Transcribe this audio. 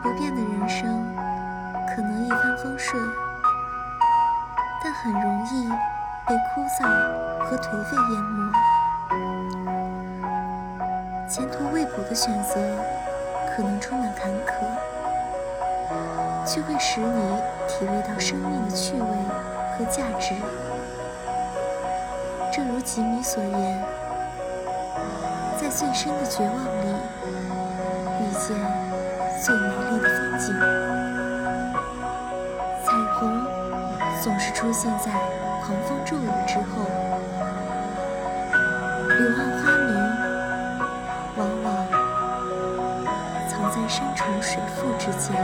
不变的人生可能一帆风顺但很容易被枯燥和颓废淹没。前途未卜的选择可能充满坎坷却会使你体味到生命的趣味和价值。正如吉米所言在最深的绝望里遇见最美丽的风景。彩虹总是出现在狂风骤雨之后，柳暗花明往往藏在山重水复之间。